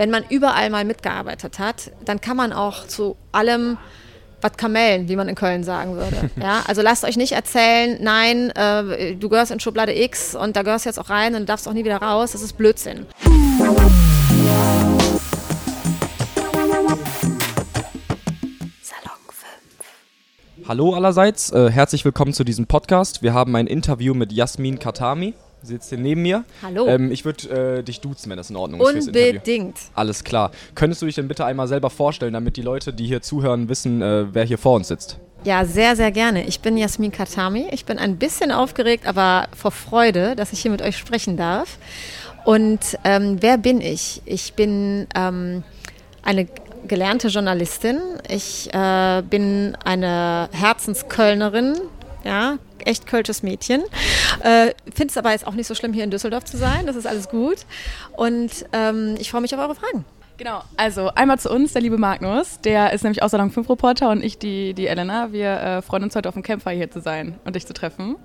wenn man überall mal mitgearbeitet hat, dann kann man auch zu allem was Kamellen, wie man in Köln sagen würde. Ja, also lasst euch nicht erzählen, nein, äh, du gehörst in Schublade X und da gehörst du jetzt auch rein und darfst auch nie wieder raus. Das ist Blödsinn. Hallo allerseits, äh, herzlich willkommen zu diesem Podcast. Wir haben ein Interview mit Jasmin Katami. Sitzt hier neben mir. Hallo. Ähm, ich würde äh, dich duzen, wenn das in Ordnung ist. fürs Interview. Unbedingt. Alles klar. Könntest du dich denn bitte einmal selber vorstellen, damit die Leute, die hier zuhören, wissen, äh, wer hier vor uns sitzt? Ja, sehr, sehr gerne. Ich bin Jasmin Katami. Ich bin ein bisschen aufgeregt, aber vor Freude, dass ich hier mit euch sprechen darf. Und ähm, wer bin ich? Ich bin ähm, eine gelernte Journalistin. Ich äh, bin eine Herzenskölnerin, ja, echt kölsches Mädchen. Äh, Finde es aber jetzt auch nicht so schlimm, hier in Düsseldorf zu sein. Das ist alles gut. Und ähm, ich freue mich auf eure Fragen. Genau, also einmal zu uns, der liebe Magnus, der ist nämlich auch Salon 5 Reporter und ich die, die Elena. Wir äh, freuen uns heute auf dem Campfire hier zu sein und dich zu treffen.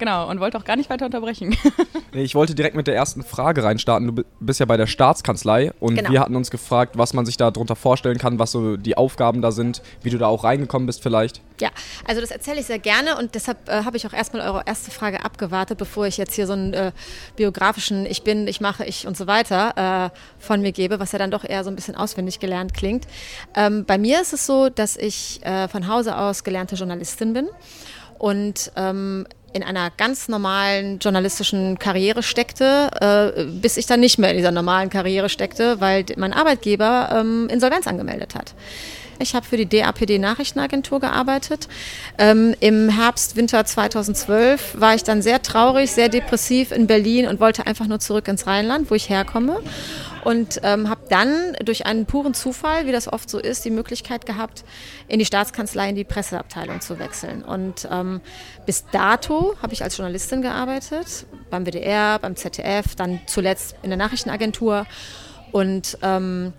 Genau, und wollte auch gar nicht weiter unterbrechen. Nee, ich wollte direkt mit der ersten Frage reinstarten. Du bi- bist ja bei der Staatskanzlei und Genau. wir hatten uns gefragt, was man sich da drunter vorstellen kann, was so die Aufgaben da sind, wie du da auch reingekommen bist vielleicht. Ja, also das erzähle ich sehr gerne und deshalb äh, habe ich auch erstmal eure erste Frage abgewartet, bevor ich jetzt hier so einen äh, biografischen Ich bin, ich mache, ich und so weiter äh, von mir gebe, was ja dann doch eher so ein bisschen auswendig gelernt klingt. Ähm, bei mir ist es so, dass ich äh, von Hause aus gelernte Journalistin bin und ähm, in einer ganz normalen journalistischen Karriere steckte, äh, bis ich dann nicht mehr in dieser normalen Karriere steckte, weil mein Arbeitgeber ähm, Insolvenz angemeldet hat. Ich habe für die DAPD Nachrichtenagentur gearbeitet. Ähm, Im Herbst, Winter 2012 war ich dann sehr traurig, sehr depressiv in Berlin und wollte einfach nur zurück ins Rheinland, wo ich herkomme. Und ähm, habe dann durch einen puren Zufall, wie das oft so ist, die Möglichkeit gehabt, in die Staatskanzlei, in die Presseabteilung zu wechseln. Und ähm, bis dato habe ich als Journalistin gearbeitet, beim WDR, beim ZDF, dann zuletzt in der Nachrichtenagentur. Und ähm,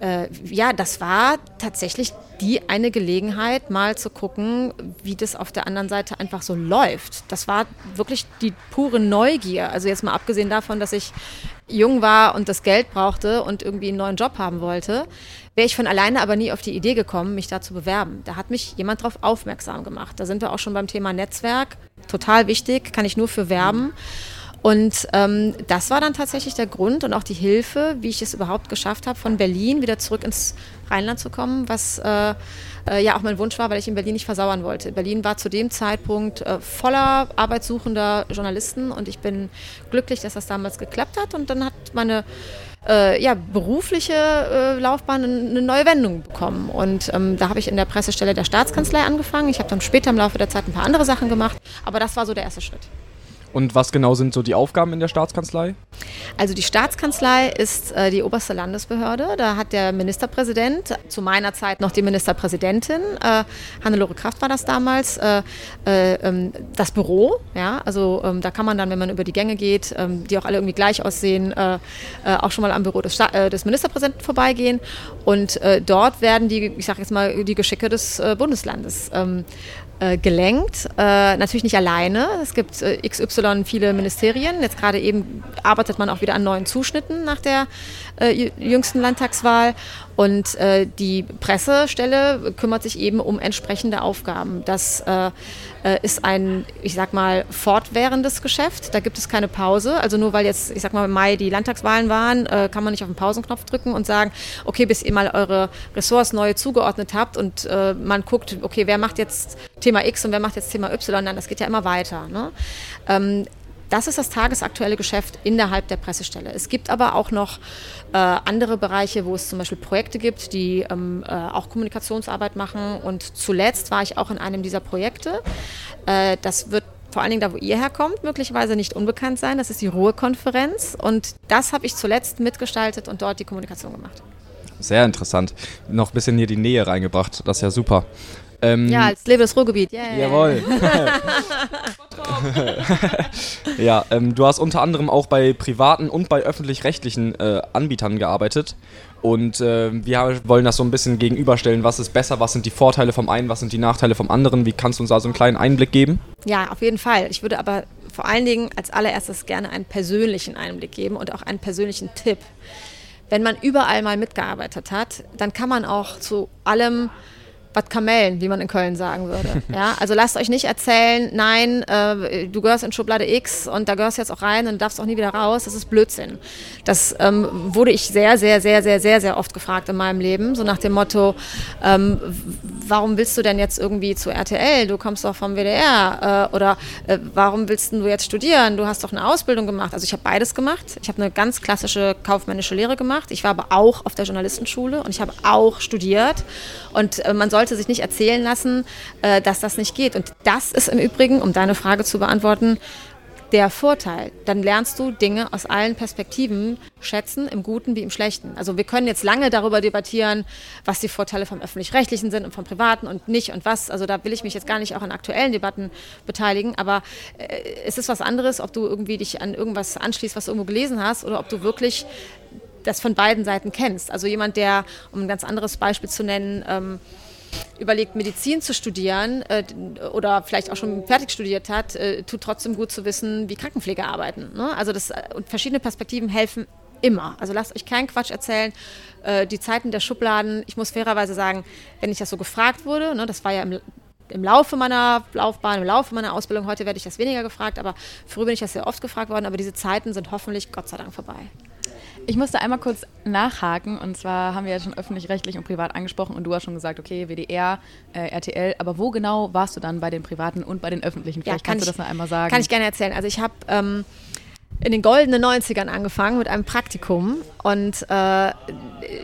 äh, ja, das war tatsächlich die eine Gelegenheit, mal zu gucken, wie das auf der anderen Seite einfach so läuft. Das war wirklich die pure Neugier. Also jetzt mal abgesehen davon, dass ich jung war und das Geld brauchte und irgendwie einen neuen Job haben wollte, wäre ich von alleine aber nie auf die Idee gekommen, mich da zu bewerben. Da hat mich jemand darauf aufmerksam gemacht. Da sind wir auch schon beim Thema Netzwerk. Total wichtig, kann ich nur für werben. Und ähm, das war dann tatsächlich der Grund und auch die Hilfe, wie ich es überhaupt geschafft habe, von Berlin wieder zurück ins Rheinland zu kommen, was äh, äh, ja auch mein Wunsch war, weil ich in Berlin nicht versauern wollte. Berlin war zu dem Zeitpunkt äh, voller arbeitssuchender Journalisten und ich bin glücklich, dass das damals geklappt hat. Und dann hat meine äh, ja, berufliche äh, Laufbahn eine neue Wendung bekommen. Und ähm, da habe ich in der Pressestelle der Staatskanzlei angefangen. Ich habe dann später im Laufe der Zeit ein paar andere Sachen gemacht, aber das war so der erste Schritt. Und was genau sind so die Aufgaben in der Staatskanzlei? Also die Staatskanzlei ist äh, die oberste Landesbehörde. Da hat der Ministerpräsident, zu meiner Zeit noch die Ministerpräsidentin, äh, Hannelore Kraft war das damals, äh, äh, ähm, das Büro. Ja, also ähm, da kann man dann, wenn man über die Gänge geht, ähm, die auch alle irgendwie gleich aussehen, äh, äh, auch schon mal am Büro des, Sta des Ministerpräsidenten vorbeigehen. Und dort werden die, ich sage jetzt mal, die Geschicke des Bundeslandes ähm, äh, gelenkt. Äh, natürlich nicht alleine. Es gibt äh, XY viele Ministerien. Jetzt gerade eben arbeitet man auch wieder an neuen Zuschnitten nach der äh, jü- jüngsten Landtagswahl. Und äh, die Pressestelle kümmert sich eben um entsprechende Aufgaben. Das äh, äh, ist ein, ich sag mal, fortwährendes Geschäft. Da gibt es keine Pause. Also nur weil jetzt, ich sag mal, im Mai die Landtagswahlen waren, äh, kann man nicht auf den Pausenknopf drücken und sagen, okay, bis ihr mal eure Ressorts neu zugeordnet habt und äh, man guckt, okay, wer macht jetzt Thema X und wer macht jetzt Thema Y, dann das geht ja immer weiter. Ne? Ähm, das ist das tagesaktuelle Geschäft innerhalb der Pressestelle. Es gibt aber auch noch äh, andere Bereiche, wo es zum Beispiel Projekte gibt, die ähm, äh, auch Kommunikationsarbeit machen. Und zuletzt war ich auch in einem dieser Projekte. Äh, das wird vor allen Dingen da, wo ihr herkommt, möglicherweise nicht unbekannt sein. Das ist die Ruhekonferenz. Und das habe ich zuletzt mitgestaltet und dort die Kommunikation gemacht. Sehr interessant. Noch ein bisschen hier die Nähe reingebracht. Das ist ja super. Ähm, Ja, als lebe das Ruhrgebiet. Yeah. Jawohl. ja, ähm, du hast unter anderem auch bei privaten und bei öffentlich-rechtlichen äh, Anbietern gearbeitet. Und äh, wir wollen das so ein bisschen gegenüberstellen. Was ist besser? Was sind die Vorteile vom einen? Was sind die Nachteile vom anderen? Wie kannst du uns da so einen kleinen Einblick geben? Ja, auf jeden Fall. Ich würde aber vor allen Dingen als allererstes gerne einen persönlichen Einblick geben und auch einen persönlichen Tipp. wenn man überall mal mitgearbeitet hat, dann kann man auch zu allem was Kamellen, wie man in Köln sagen würde. Ja, also lasst euch nicht erzählen, nein, äh, du gehörst in Schublade X und da gehörst du jetzt auch rein und darfst auch nie wieder raus. Das ist Blödsinn. Das ähm, wurde ich sehr, sehr, sehr, sehr, sehr, sehr oft gefragt in meinem Leben. So nach dem Motto, ähm, warum willst du denn jetzt irgendwie zu RTL? Du kommst doch vom WDR. Äh, oder äh, warum willst du jetzt studieren? Du hast doch eine Ausbildung gemacht. Also ich habe beides gemacht. Ich habe eine ganz klassische kaufmännische Lehre gemacht. Ich war aber auch auf der Journalistenschule und ich habe auch studiert. Und äh, man sollte sich nicht erzählen lassen, äh, dass das nicht geht. Und das ist im Übrigen, um deine Frage zu beantworten, der Vorteil. Dann lernst du Dinge aus allen Perspektiven schätzen, im Guten wie im Schlechten. Also wir können jetzt lange darüber debattieren, was die Vorteile vom öffentlich-rechtlichen sind und vom privaten und nicht und was. Also da will ich mich jetzt gar nicht auch an aktuellen Debatten beteiligen. Aber äh, es ist was anderes, ob du irgendwie dich an irgendwas anschließt, was du irgendwo gelesen hast, oder ob du wirklich das von beiden Seiten kennst. Also jemand, der, um ein ganz anderes Beispiel zu nennen, ähm, überlegt, Medizin zu studieren äh, oder vielleicht auch schon fertig studiert hat, äh, tut trotzdem gut zu wissen, wie Krankenpfleger arbeiten. Ne? Also das, äh, und verschiedene Perspektiven helfen immer. Also lasst euch keinen Quatsch erzählen. Äh, die Zeiten der Schubladen, ich muss fairerweise sagen, wenn ich das so gefragt wurde, ne, das war ja im, im Laufe meiner Laufbahn, im Laufe meiner Ausbildung, heute werde ich das weniger gefragt, aber früher bin ich das sehr oft gefragt worden, aber diese Zeiten sind hoffentlich Gott sei Dank vorbei. Ich musste einmal kurz nachhaken und zwar haben wir ja schon öffentlich-rechtlich und privat angesprochen und du hast schon gesagt, okay, WDR, äh, RTL, aber wo genau warst du dann bei den privaten und bei den öffentlichen? Vielleicht ja, kannst ich, du das noch einmal sagen. Kann ich gerne erzählen. Also ich habe ähm, in den goldenen 90ern angefangen mit einem Praktikum und äh,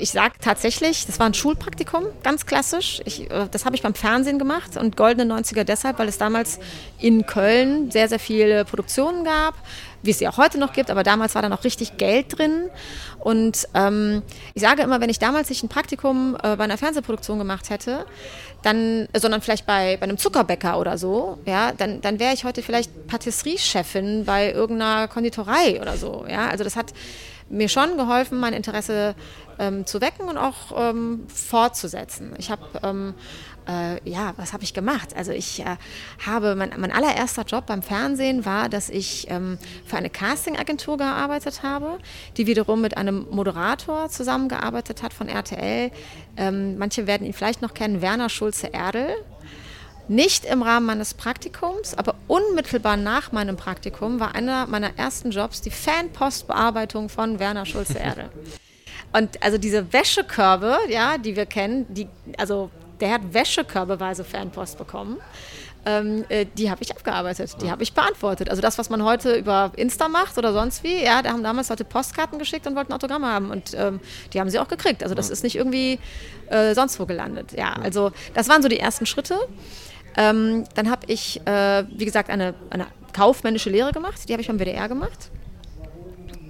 ich sage tatsächlich, das war ein Schulpraktikum, ganz klassisch. Ich, äh, das habe ich beim Fernsehen gemacht und goldene 90er deshalb, weil es damals in Köln sehr, sehr viele Produktionen gab wie es sie auch heute noch gibt, aber damals war da noch richtig Geld drin. Und ähm, ich sage immer, wenn ich damals nicht ein Praktikum äh, bei einer Fernsehproduktion gemacht hätte, dann, sondern vielleicht bei, bei einem Zuckerbäcker oder so, ja, dann, dann wäre ich heute vielleicht Patisserie-Chefin bei irgendeiner Konditorei oder so. Ja, also das hat mir schon geholfen, mein Interesse ähm, zu wecken und auch ähm, fortzusetzen. Ich habe ähm, äh, ja, was habe ich gemacht? Also ich äh, habe, mein, mein, allererster Job beim Fernsehen war, dass ich ähm, für eine Castingagentur gearbeitet habe, die wiederum mit einem Moderator zusammengearbeitet hat von RTL. Ähm, manche werden ihn vielleicht noch kennen, Werner Schulze-Erdel. Nicht im Rahmen meines Praktikums, aber unmittelbar nach meinem Praktikum war einer meiner ersten Jobs die Fanpostbearbeitung von Werner Schulze-Erdel. Und also diese Wäschekörbe, ja, die wir kennen, die, also der hat wäschekörbeweise Fanpost bekommen. Ähm, äh, die habe ich abgearbeitet, die habe ich beantwortet. Also das, was man heute über Insta macht oder sonst wie, ja, da haben damals Leute Postkarten geschickt und wollten Autogramme haben und ähm, die haben sie auch gekriegt. Also das ist nicht irgendwie äh, sonst wo gelandet. Ja, also das waren so die ersten Schritte. Ähm, dann habe ich, äh, wie gesagt, eine, eine kaufmännische Lehre gemacht, die habe ich beim WDR gemacht.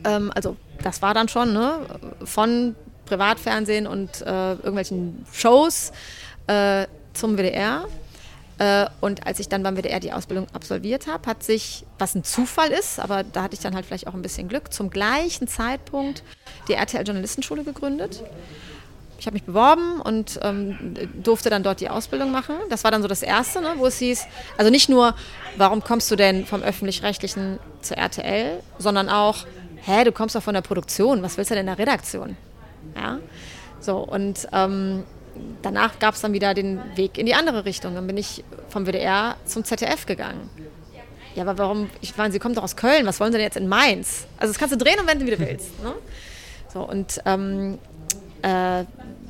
Ähm, also das war dann schon ne, von Privatfernsehen und äh, irgendwelchen Shows äh, zum WDR. Äh, und als ich dann beim WDR die Ausbildung absolviert habe, hat sich, was ein Zufall ist, aber da hatte ich dann halt vielleicht auch ein bisschen Glück, zum gleichen Zeitpunkt die RTL Journalistenschule gegründet. Ich habe mich beworben und ähm, durfte dann dort die Ausbildung machen. Das war dann so das Erste, ne, wo es hieß, also nicht nur, warum kommst du denn vom öffentlich-rechtlichen zur RTL, sondern auch, hä, du kommst doch von der Produktion, was willst du denn in der Redaktion? Ja, so und ähm, danach gab es dann wieder den Weg in die andere Richtung. Dann bin ich vom WDR zum ZDF gegangen. Ja, aber warum? Ich meine, Sie kommen doch aus Köln. Was wollen Sie denn jetzt in Mainz? Also das kannst du drehen und wenden, wie du willst. Ne? So und ähm, äh,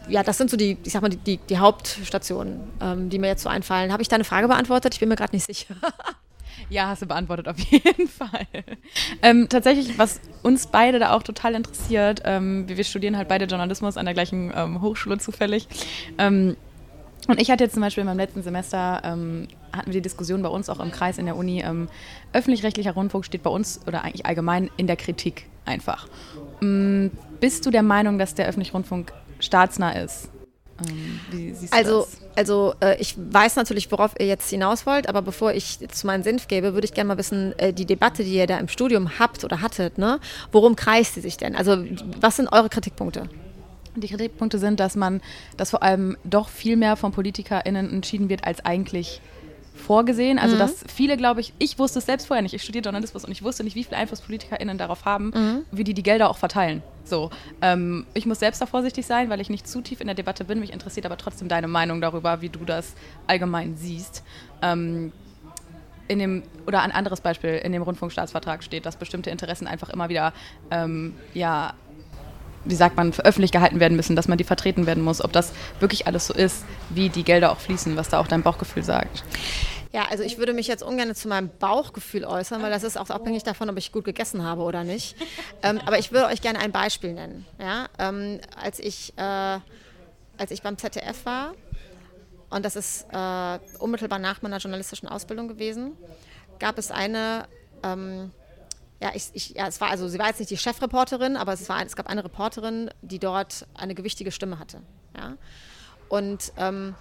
ja, das sind so die, ich sag mal, die, die, die Hauptstationen, ähm, die mir jetzt so einfallen. Habe ich deine Frage beantwortet? Ich bin mir gerade nicht sicher. Ja, hast du beantwortet auf jeden Fall. Ähm, tatsächlich, was uns beide da auch total interessiert, ähm, wir, studieren halt beide Journalismus an der gleichen ähm, Hochschule zufällig. Ähm, und ich hatte jetzt zum Beispiel in meinem letzten Semester, ähm, hatten wir die Diskussion bei uns auch im Kreis in der Uni, ähm, öffentlich-rechtlicher Rundfunk steht bei uns oder eigentlich allgemein in der Kritik einfach. Bist du der Meinung, dass der öffentliche Rundfunk staatsnah ist? Ähm, also, das? Also äh, ich weiß natürlich, worauf ihr jetzt hinaus wollt, aber bevor ich zu meinen Senf gebe, würde ich gerne mal wissen, äh, die Debatte, die ihr da im Studium habt oder hattet, ne, worum kreist sie sich denn? Also was sind eure Kritikpunkte? Die Kritikpunkte sind, dass man, dass vor allem doch viel mehr von PolitikerInnen entschieden wird, als eigentlich vorgesehen. Also, mhm. dass viele, glaube ich, ich wusste es selbst vorher nicht. Ich studiere Journalismus und ich wusste nicht, wie viel Einfluss PolitikerInnen darauf haben, mhm. wie die die Gelder auch verteilen. So, ähm, ich muss selbst da vorsichtig sein, weil ich nicht zu tief in der Debatte bin. Mich interessiert aber trotzdem deine Meinung darüber, wie du das allgemein siehst. Ähm, in dem, oder ein anderes Beispiel, in dem Rundfunkstaatsvertrag steht, dass bestimmte Interessen einfach immer wieder, ähm, ja, wie sagt man, öffentlich gehalten werden müssen, dass man die vertreten werden muss. Ob das wirklich alles so ist, wie die Gelder auch fließen, was da auch dein Bauchgefühl sagt. Ja, also ich würde mich jetzt ungern zu meinem Bauchgefühl äußern, weil das ist auch abhängig davon, ob ich gut gegessen habe oder nicht. Ähm, aber ich würde euch gerne ein Beispiel nennen. Ja? Ähm, als, ich, äh, als ich beim ZDF war, und das ist äh, unmittelbar nach meiner journalistischen Ausbildung gewesen, gab es eine, ähm, ja, ich, ich, ja, es war also, sie war jetzt nicht die Chefreporterin, aber es, war, es gab eine Reporterin, die dort eine gewichtige Stimme hatte. Ja? Und ähm,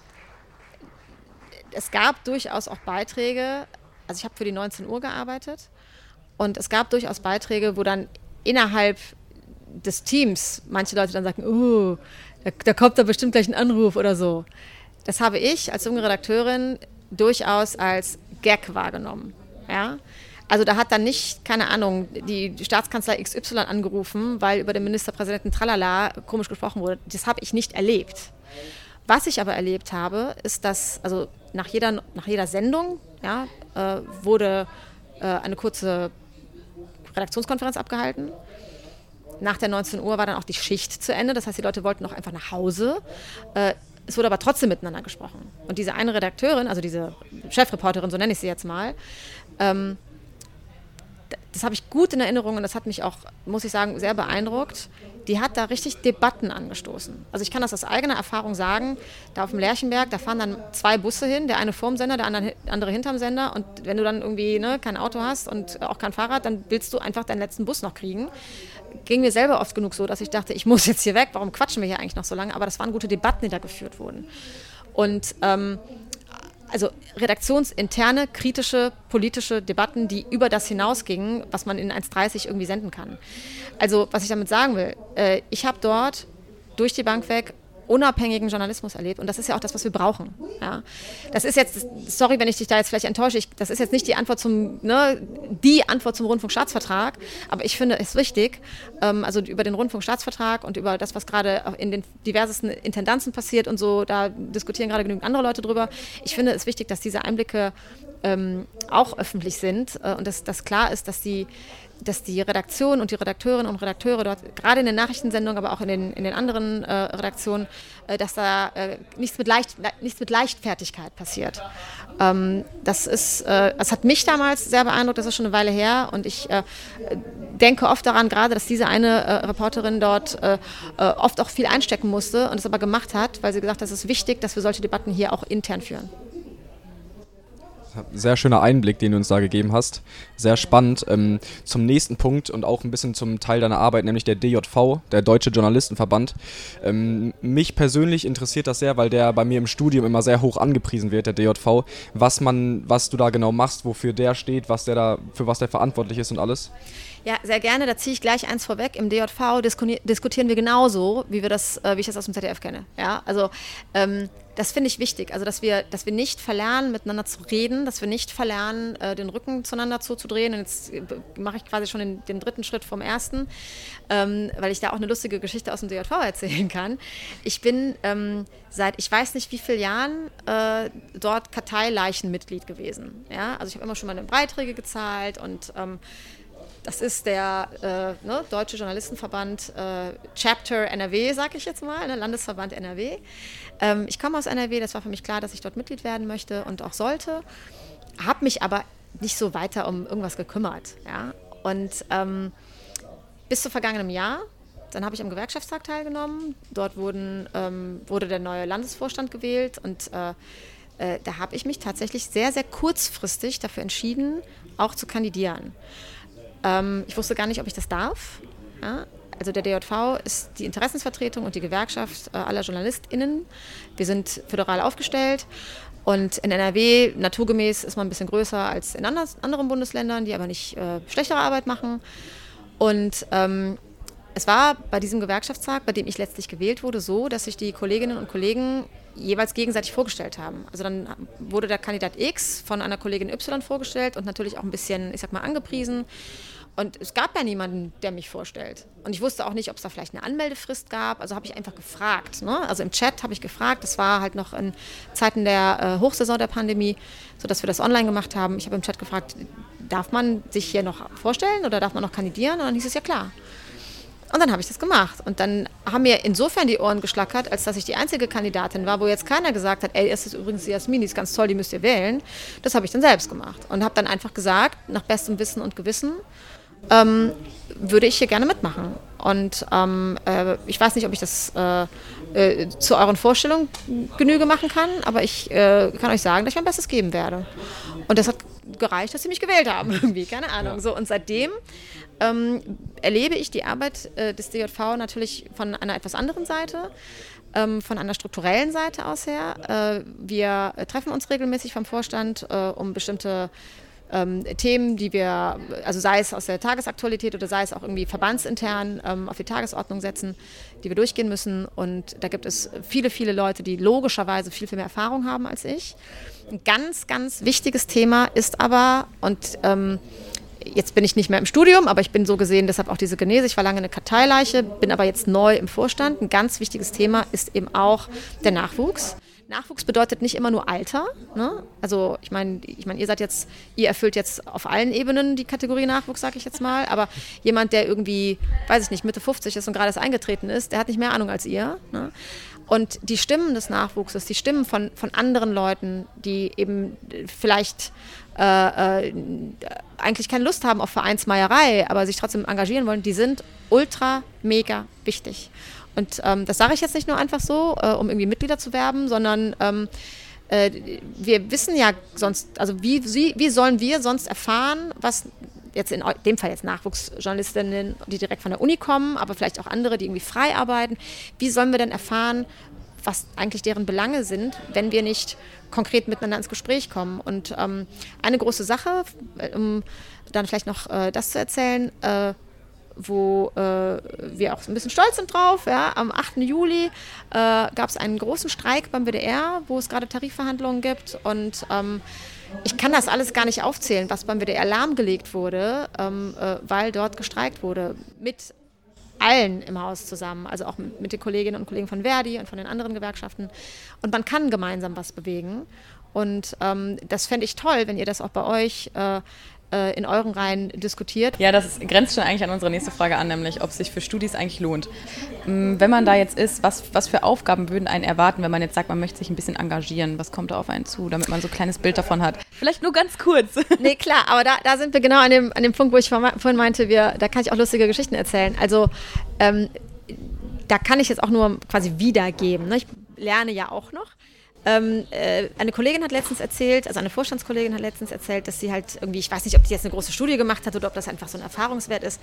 es gab durchaus auch Beiträge, also ich habe für die 19 Uhr gearbeitet und es gab durchaus Beiträge, wo dann innerhalb des Teams manche Leute dann sagten, oh, da, da kommt da bestimmt gleich ein Anruf oder so. Das habe ich als junge Redakteurin durchaus als Gag wahrgenommen. Ja? Also da hat dann nicht, keine Ahnung, die Staatskanzler XY angerufen, weil über den Ministerpräsidenten Tralala komisch gesprochen wurde. Das habe ich nicht erlebt. Was ich aber erlebt habe, ist, dass also nach jeder, nach jeder Sendung ja, äh, wurde äh, eine kurze Redaktionskonferenz abgehalten. Nach der 19 Uhr war dann auch die Schicht zu Ende. Das heißt, die Leute wollten noch einfach nach Hause. Äh, es wurde aber trotzdem miteinander gesprochen. Und diese eine Redakteurin, also diese Chefreporterin, so nenne ich sie jetzt mal, ähm, das habe ich gut in Erinnerung und das hat mich auch, muss ich sagen, sehr beeindruckt. Die hat da richtig Debatten angestoßen. Also ich kann das aus eigener Erfahrung sagen, da auf dem Lerchenberg, da fahren dann zwei Busse hin, der eine vorm Sender, der andere hinterm Sender und wenn du dann irgendwie ne, kein Auto hast und auch kein Fahrrad, dann willst du einfach deinen letzten Bus noch kriegen. Ging mir selber oft genug so, dass ich dachte, ich muss jetzt hier weg, warum quatschen wir hier eigentlich noch so lange? Aber das waren gute Debatten, die da geführt wurden. Und ähm, also redaktionsinterne, kritische, politische Debatten, die über das hinausgingen, was man in 1.30 irgendwie senden kann. Also was ich damit sagen will, äh, ich habe dort durch die Bank weg unabhängigen Journalismus erlebt. Und das ist ja auch das, was wir brauchen. Ja. Das ist jetzt, sorry, wenn ich dich da jetzt vielleicht enttäusche, ich, das ist jetzt nicht die Antwort zum, ne, die Antwort zum Rundfunkstaatsvertrag, aber ich finde es wichtig, ähm, also über den Rundfunkstaatsvertrag und über das, was gerade in den diversesten Intendanzen passiert und so, da diskutieren gerade genügend andere Leute drüber. Ich finde es wichtig, dass diese Einblicke ähm, auch öffentlich sind äh, und dass, dass klar ist, dass die dass die Redaktion und die Redakteurinnen und Redakteure dort, gerade in den Nachrichtensendungen, aber auch in den, in den anderen äh, Redaktionen, äh, dass da äh, nichts, mit Leicht, nichts mit Leichtfertigkeit passiert. Ähm, das, ist, äh, das hat mich damals sehr beeindruckt, das ist schon eine Weile her und ich äh, denke oft daran, gerade, dass diese eine Reporterin dort oft auch viel einstecken musste und es aber gemacht hat, weil sie gesagt hat, es ist wichtig, dass wir solche Debatten hier auch intern führen sehr schöner Einblick, den du uns da gegeben hast. Sehr spannend. Ähm, zum nächsten Punkt und auch ein bisschen zum Teil deiner Arbeit, nämlich der DJV, der Deutsche Journalistenverband. Ähm, mich persönlich interessiert das sehr, weil der bei mir im Studium immer sehr hoch angepriesen wird, der DJV. Was man, was du da genau machst, wofür der steht, was der da, für was der verantwortlich ist und alles. Ja, sehr gerne. Da ziehe ich gleich eins vorweg. Im DJV diskutieren wir genauso, wie wir das, äh, wie ich das aus dem ZDF kenne. Ja, also ähm, das finde ich wichtig. Also, dass wir, dass wir nicht verlernen, miteinander zu reden, dass wir nicht verlernen, äh, den Rücken zueinander zuzudrehen. Und jetzt äh, mache ich quasi schon den, den, dritten Schritt vom ersten, ähm, weil ich da auch eine lustige Geschichte aus dem DJV erzählen kann. Ich bin ähm, seit, ich weiß nicht wie vielen Jahren, äh, dort Karteileichenmitglied gewesen. Ja? Also, ich habe immer schon meine Beiträge gezahlt und ähm, das ist der äh, ne, Deutsche Journalistenverband äh, Chapter NRW, sag ich jetzt mal, ne, Landesverband NRW. Ähm, ich komme aus NRW, das war für mich klar, dass ich dort Mitglied werden möchte und auch sollte. Habe mich aber nicht so weiter um irgendwas gekümmert. Ja? Und ähm, bis zu vergangenem Jahr, dann habe ich am Gewerkschaftstag teilgenommen. Dort wurden, ähm, wurde der neue Landesvorstand gewählt und äh, äh, da habe ich mich tatsächlich sehr, sehr kurzfristig dafür entschieden, auch zu kandidieren. Ähm, ich wusste gar nicht, ob ich das darf. Ja? Also der DJV ist die Interessensvertretung und die Gewerkschaft äh, aller JournalistInnen. Wir sind föderal aufgestellt und in NRW, naturgemäß, ist man ein bisschen größer als in anders, anderen Bundesländern, die aber nicht äh, schlechtere Arbeit machen. Und ähm, es war bei diesem Gewerkschaftstag, bei dem ich letztlich gewählt wurde, so, dass sich die Kolleginnen und Kollegen jeweils gegenseitig vorgestellt haben. Also dann wurde der Kandidat X von einer Kollegin Y vorgestellt und natürlich auch ein bisschen, ich sag mal, angepriesen. Und es gab ja niemanden, der mich vorstellt. Und ich wusste auch nicht, ob es da vielleicht eine Anmeldefrist gab. Also habe ich einfach gefragt. Ne? Also im Chat habe ich gefragt. Das war halt noch in Zeiten der äh, Hochsaison der Pandemie, sodass wir das online gemacht haben. Ich habe im Chat gefragt, darf man sich hier noch vorstellen oder darf man noch kandidieren? Und dann hieß es ja klar. Und dann habe ich das gemacht. Und dann haben mir insofern die Ohren geschlackert, als dass ich die einzige Kandidatin war, wo jetzt keiner gesagt hat, ey, es ist übrigens die Jasmin, die ist ganz toll, die müsst ihr wählen. Das habe ich dann selbst gemacht. Und habe dann einfach gesagt, nach bestem Wissen und Gewissen, ähm, würde ich hier gerne mitmachen. Und ähm, äh, ich weiß nicht, ob ich das äh, äh, zu euren Vorstellungen Genüge machen kann, aber ich äh, kann euch sagen, dass ich mein Bestes geben werde. Und das hat gereicht, dass sie mich gewählt haben, irgendwie, keine Ahnung. Ja. So, und seitdem ähm, erlebe ich die Arbeit äh, des DJV natürlich von einer etwas anderen Seite ähm, von einer strukturellen Seite aus her. Äh, wir treffen uns regelmäßig vom Vorstand, um bestimmte ähm, Themen, die wir, also sei es aus der Tagesaktualität oder sei es auch irgendwie verbandsintern ähm, auf die Tagesordnung setzen, die wir durchgehen müssen. Und da gibt es viele, viele Leute, die logischerweise viel, viel mehr Erfahrung haben als ich. Ein ganz, ganz wichtiges Thema ist aber, und ähm, jetzt bin ich nicht mehr im Studium, aber ich bin so gesehen deshalb auch diese Genese. Ich war lange eine Karteileiche, bin aber jetzt neu im Vorstand. Ein ganz wichtiges Thema ist eben auch der Nachwuchs. Nachwuchs bedeutet nicht immer nur Alter. Ne? Also ich meine, ich mein, ihr seid jetzt, ihr erfüllt jetzt auf allen Ebenen die Kategorie Nachwuchs, sage ich jetzt mal. Aber jemand, der irgendwie, weiß ich nicht, Mitte 50 ist und gerade erst eingetreten ist, der hat nicht mehr Ahnung als ihr. Ne? Und die Stimmen des Nachwuchses, die Stimmen von, von anderen Leuten, die eben vielleicht äh, äh, eigentlich keine Lust haben auf Vereinsmeierei, aber sich trotzdem engagieren wollen, die sind ultra, mega wichtig. Und ähm, das sage ich jetzt nicht nur einfach so, äh, um irgendwie Mitglieder zu werben, sondern ähm, äh, wir wissen ja sonst, also wie, wie, wie sollen wir sonst erfahren, was jetzt in dem Fall jetzt Nachwuchsjournalistinnen, die direkt von der Uni kommen, aber vielleicht auch andere, die irgendwie frei arbeiten, wie sollen wir denn erfahren, was eigentlich deren Belange sind, wenn wir nicht konkret miteinander ins Gespräch kommen. Und ähm, eine große Sache, um dann vielleicht noch äh, das zu erzählen, äh, wo äh, wir auch ein bisschen stolz sind drauf. Ja. Am 8. Juli äh, gab es einen großen Streik beim WDR, wo es gerade Tarifverhandlungen gibt. Und ähm, ich kann das alles gar nicht aufzählen, was beim WDR lahmgelegt wurde, ähm, äh, weil dort gestreikt wurde. Mit allen im Haus zusammen, also auch mit den Kolleginnen und Kollegen von Verdi und von den anderen Gewerkschaften. Und man kann gemeinsam was bewegen. Und ähm, das fände ich toll, wenn ihr das auch bei euch äh, äh, in euren Reihen diskutiert. Ja, das grenzt schon eigentlich an unsere nächste Frage an, nämlich ob es sich für Studis eigentlich lohnt. Mm, wenn man da jetzt ist, was, was für Aufgaben würden einen erwarten, wenn man jetzt sagt, man möchte sich ein bisschen engagieren? Was kommt da auf einen zu, damit man so ein kleines Bild davon hat? Vielleicht nur ganz kurz. Nee, klar, aber da, da sind wir genau an dem, an dem Punkt, wo ich vorhin meinte, wir, da kann ich auch lustige Geschichten erzählen. Also ähm, da kann ich jetzt auch nur quasi wiedergeben. Ne? Ich lerne ja auch noch. Ähm, äh, eine Kollegin hat letztens erzählt, also eine Vorstandskollegin hat letztens erzählt, dass sie halt irgendwie, ich weiß nicht, ob sie jetzt eine große Studie gemacht hat oder ob das einfach so ein Erfahrungswert ist,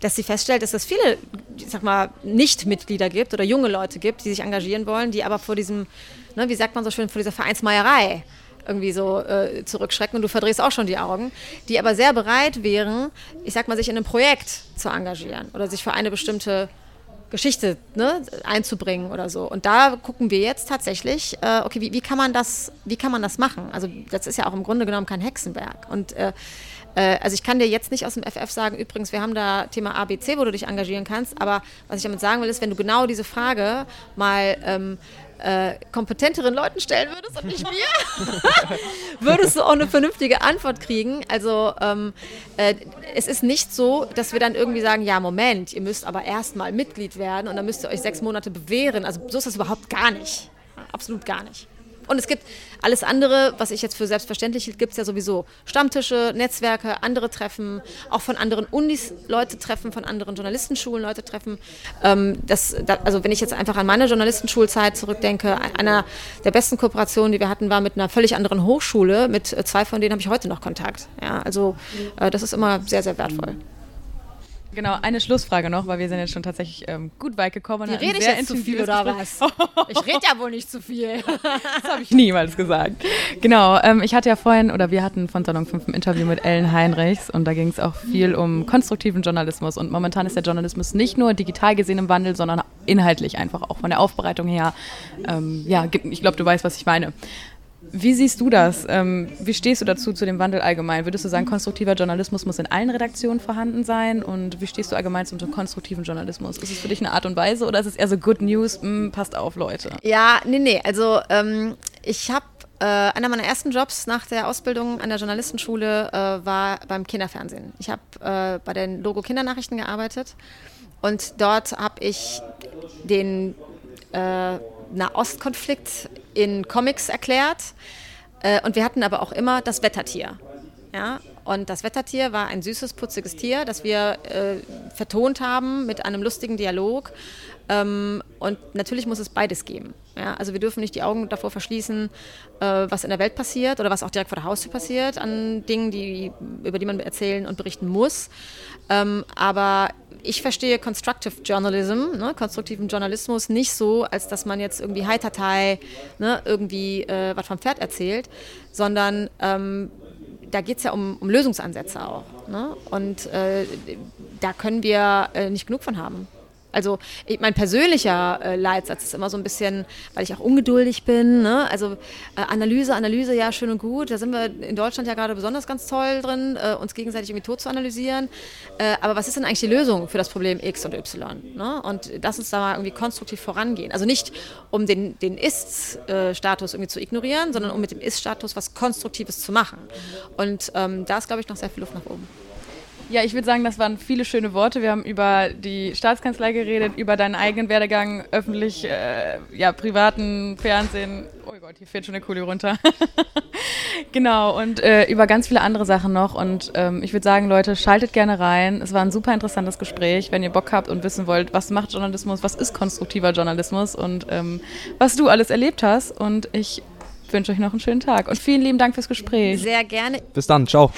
dass sie feststellt, dass es viele, ich sag mal, Nicht-Mitglieder gibt oder junge Leute gibt, die sich engagieren wollen, die aber vor diesem, ne, wie sagt man so schön, vor dieser Vereinsmeierei irgendwie so äh, zurückschrecken. Und du verdrehst auch schon die Augen, die aber sehr bereit wären, ich sag mal, sich in einem Projekt zu engagieren oder sich für eine bestimmte Geschichte ne, einzubringen oder so. Und da gucken wir jetzt tatsächlich, äh, okay, wie, wie, kann man das, wie kann man das machen? Also das ist ja auch im Grunde genommen kein Hexenwerk. Und äh, äh also ich kann dir jetzt nicht aus dem FF sagen, übrigens, wir haben da Thema ABC, wo du dich engagieren kannst, aber was ich damit sagen will, ist, wenn du genau diese Frage mal ähm, äh, kompetenteren Leuten stellen würdest und nicht mir, würdest du auch eine vernünftige Antwort kriegen. Also ähm, äh, es ist nicht so, dass wir dann irgendwie sagen, ja Moment, ihr müsst aber erstmal Mitglied werden und dann müsst ihr euch sechs Monate bewähren. Also so ist das überhaupt gar nicht. Absolut gar nicht. Und es gibt alles andere, was ich jetzt für selbstverständlich hielt, gibt es ja sowieso. Stammtische, Netzwerke, andere Treffen, auch von anderen Unis Leute treffen, von anderen Journalistenschulen Leute treffen. Ähm, das, da, also wenn ich jetzt einfach an meine Journalistenschulzeit zurückdenke, einer der besten Kooperationen, die wir hatten, war mit einer völlig anderen Hochschule. Mit zwei von denen habe ich heute noch Kontakt. Ja, also äh, das ist immer sehr, sehr wertvoll. Genau, eine Schlussfrage noch, weil wir sind jetzt schon tatsächlich ähm, gut weit gekommen. Die rede ich jetzt zu viel oder was? Ich rede ja wohl nicht zu viel. das habe ich niemals gesagt. Genau, ähm, ich hatte ja vorhin, oder wir hatten von Salon 5 ein Interview mit Ellen Heinrichs und da ging es auch viel um konstruktiven Journalismus. Und momentan ist der Journalismus nicht nur digital gesehen im Wandel, sondern inhaltlich einfach auch von der Aufbereitung her. Ähm, ja, ich glaube, du weißt, was ich meine. Wie siehst du das? Ähm, wie stehst du dazu, zu dem Wandel allgemein? Würdest du sagen, konstruktiver Journalismus muss in allen Redaktionen vorhanden sein? Und wie stehst du allgemein zum konstruktiven Journalismus? Ist es für dich eine Art und Weise oder ist es eher so Good News, mh, hm, passt auf, Leute? Ja, nee, nee. Also ähm, ich habe äh, einer meiner ersten Jobs nach der Ausbildung an der Journalistenschule äh, war beim Kinderfernsehen. Ich habe äh, bei den Logo Kindernachrichten gearbeitet und dort habe ich den äh, Nahostkonflikt in Comics erklärt. Äh, und wir hatten aber auch immer das Wettertier. Ja? Und das Wettertier war ein süßes, putziges Tier, das wir äh, vertont haben mit einem lustigen Dialog. Ähm, und natürlich muss es beides geben. Ja? Also wir dürfen nicht die Augen davor verschließen, äh, was in der Welt passiert oder was auch direkt vor der Haustür passiert an Dingen, die, über die man erzählen und berichten muss. Ähm, aber ich verstehe Constructive Journalism, ne, konstruktiven Journalismus, nicht so, als dass man jetzt irgendwie Heitertei ne, irgendwie äh, was vom Pferd erzählt, sondern ähm, da geht es ja um, um, Lösungsansätze auch. Ne? Und äh, da können wir äh, nicht genug von haben. Also ich, mein persönlicher äh, Leitsatz ist immer so ein bisschen, weil ich auch ungeduldig bin. Ne? Also äh, Analyse, Analyse, ja, schön und gut. Da sind wir in Deutschland ja gerade besonders ganz toll drin, äh, uns gegenseitig irgendwie tot zu analysieren. Äh, aber was ist denn eigentlich die Lösung für das Problem X und Y? Ne? Und lass uns da mal irgendwie konstruktiv vorangehen. Also nicht, um den, den Ist-Status irgendwie zu ignorieren, sondern um mit dem Ist-Status was Konstruktives zu machen. Und ähm, da ist, glaube ich, noch sehr viel Luft nach oben. Ja, ich würde sagen, das waren viele schöne Worte. Wir haben über die Staatskanzlei geredet, über deinen eigenen Werdegang, öffentlich, äh, ja, privaten Fernsehen. Oh Gott, hier fährt schon eine Kuli runter. genau, und äh, über ganz viele andere Sachen noch. Und ähm, ich würde sagen, Leute, schaltet gerne rein. Es war ein super interessantes Gespräch. Wenn ihr Bock habt und wissen wollt, was macht Journalismus, was ist konstruktiver Journalismus und ähm, was du alles erlebt hast. Und ich wünsche euch noch einen schönen Tag. Und vielen lieben Dank fürs Gespräch. Sehr gerne. Bis dann, ciao.